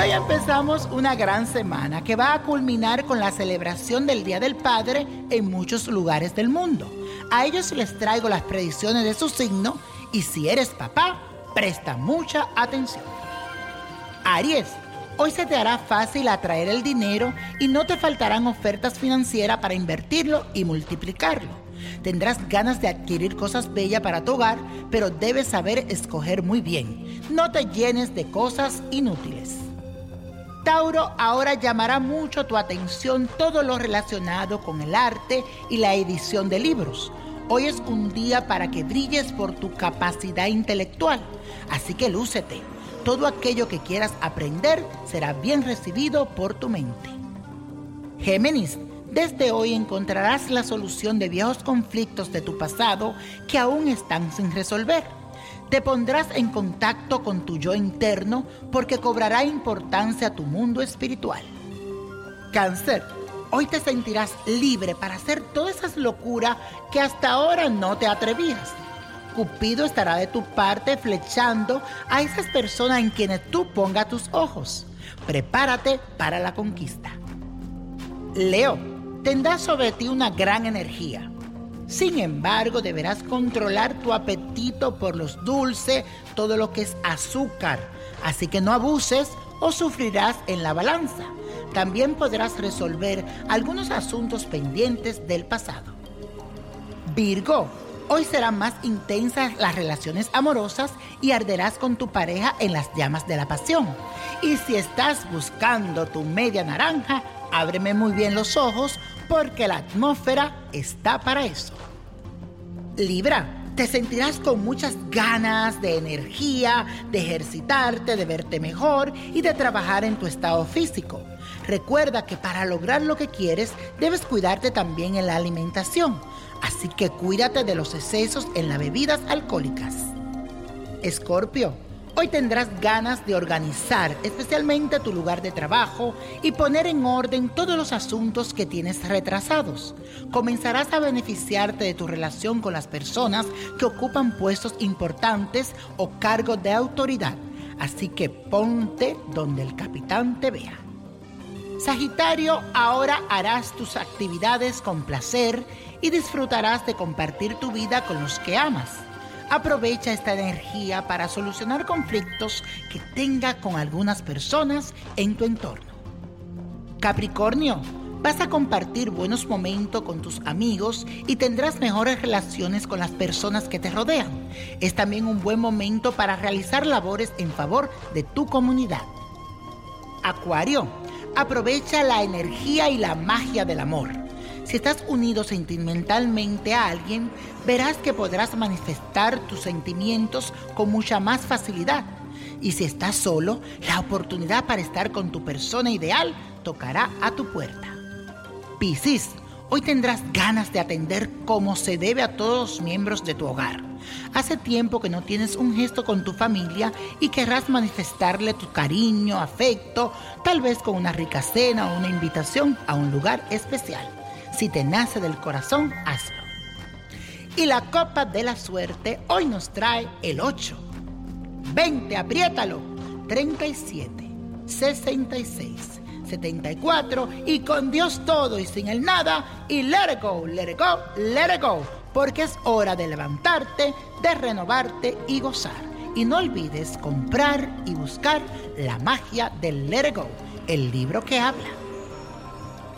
Hoy empezamos una gran semana que va a culminar con la celebración del Día del Padre en muchos lugares del mundo. A ellos les traigo las predicciones de su signo y si eres papá, presta mucha atención. Aries, hoy se te hará fácil atraer el dinero y no te faltarán ofertas financieras para invertirlo y multiplicarlo. Tendrás ganas de adquirir cosas bellas para tu hogar, pero debes saber escoger muy bien. No te llenes de cosas inútiles. Tauro, ahora llamará mucho tu atención todo lo relacionado con el arte y la edición de libros. Hoy es un día para que brilles por tu capacidad intelectual, así que lúcete. Todo aquello que quieras aprender será bien recibido por tu mente. Géminis, desde hoy encontrarás la solución de viejos conflictos de tu pasado que aún están sin resolver. Te pondrás en contacto con tu yo interno porque cobrará importancia a tu mundo espiritual. Cáncer, hoy te sentirás libre para hacer todas esas locuras que hasta ahora no te atrevías. Cupido estará de tu parte flechando a esas personas en quienes tú pongas tus ojos. Prepárate para la conquista. Leo, tendrás sobre ti una gran energía. Sin embargo, deberás controlar tu apetito por los dulces, todo lo que es azúcar. Así que no abuses o sufrirás en la balanza. También podrás resolver algunos asuntos pendientes del pasado. Virgo, hoy serán más intensas las relaciones amorosas y arderás con tu pareja en las llamas de la pasión. Y si estás buscando tu media naranja, ábreme muy bien los ojos porque la atmósfera está para eso. Libra, te sentirás con muchas ganas de energía, de ejercitarte, de verte mejor y de trabajar en tu estado físico. Recuerda que para lograr lo que quieres debes cuidarte también en la alimentación, así que cuídate de los excesos en las bebidas alcohólicas. Escorpio, Hoy tendrás ganas de organizar especialmente tu lugar de trabajo y poner en orden todos los asuntos que tienes retrasados. Comenzarás a beneficiarte de tu relación con las personas que ocupan puestos importantes o cargos de autoridad. Así que ponte donde el capitán te vea. Sagitario, ahora harás tus actividades con placer y disfrutarás de compartir tu vida con los que amas. Aprovecha esta energía para solucionar conflictos que tenga con algunas personas en tu entorno. Capricornio, vas a compartir buenos momentos con tus amigos y tendrás mejores relaciones con las personas que te rodean. Es también un buen momento para realizar labores en favor de tu comunidad. Acuario, aprovecha la energía y la magia del amor. Si estás unido sentimentalmente a alguien, verás que podrás manifestar tus sentimientos con mucha más facilidad. Y si estás solo, la oportunidad para estar con tu persona ideal tocará a tu puerta. Piscis, hoy tendrás ganas de atender como se debe a todos los miembros de tu hogar. Hace tiempo que no tienes un gesto con tu familia y querrás manifestarle tu cariño, afecto, tal vez con una rica cena o una invitación a un lugar especial. Si te nace del corazón, hazlo. Y la copa de la suerte hoy nos trae el 8. 20, apriétalo. 37, 66, 74 y con Dios todo y sin el nada y let it go, let it go, let it go. Porque es hora de levantarte, de renovarte y gozar. Y no olvides comprar y buscar la magia del Let It Go, el libro que habla.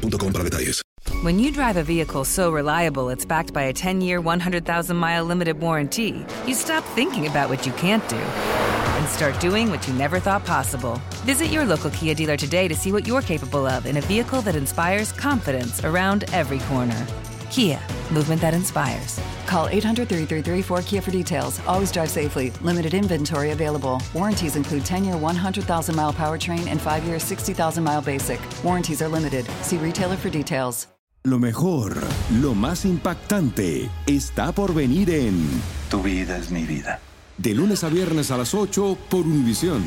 para detalles. When you drive a vehicle so reliable it's backed by a 10 year, 100,000 mile limited warranty, you stop thinking about what you can't do and start doing what you never thought possible. Visit your local Kia dealer today to see what you're capable of in a vehicle that inspires confidence around every corner. Kia, movement that inspires. Call 800 333 4KIA for details. Always drive safely. Limited inventory available. Warranties include 10 year 100,000 mile powertrain and 5 year 60,000 mile basic. Warranties are limited. See retailer for details. Lo mejor, lo más impactante, está por venir en Tu vida es mi vida. De lunes a viernes a las 8 por Univisión.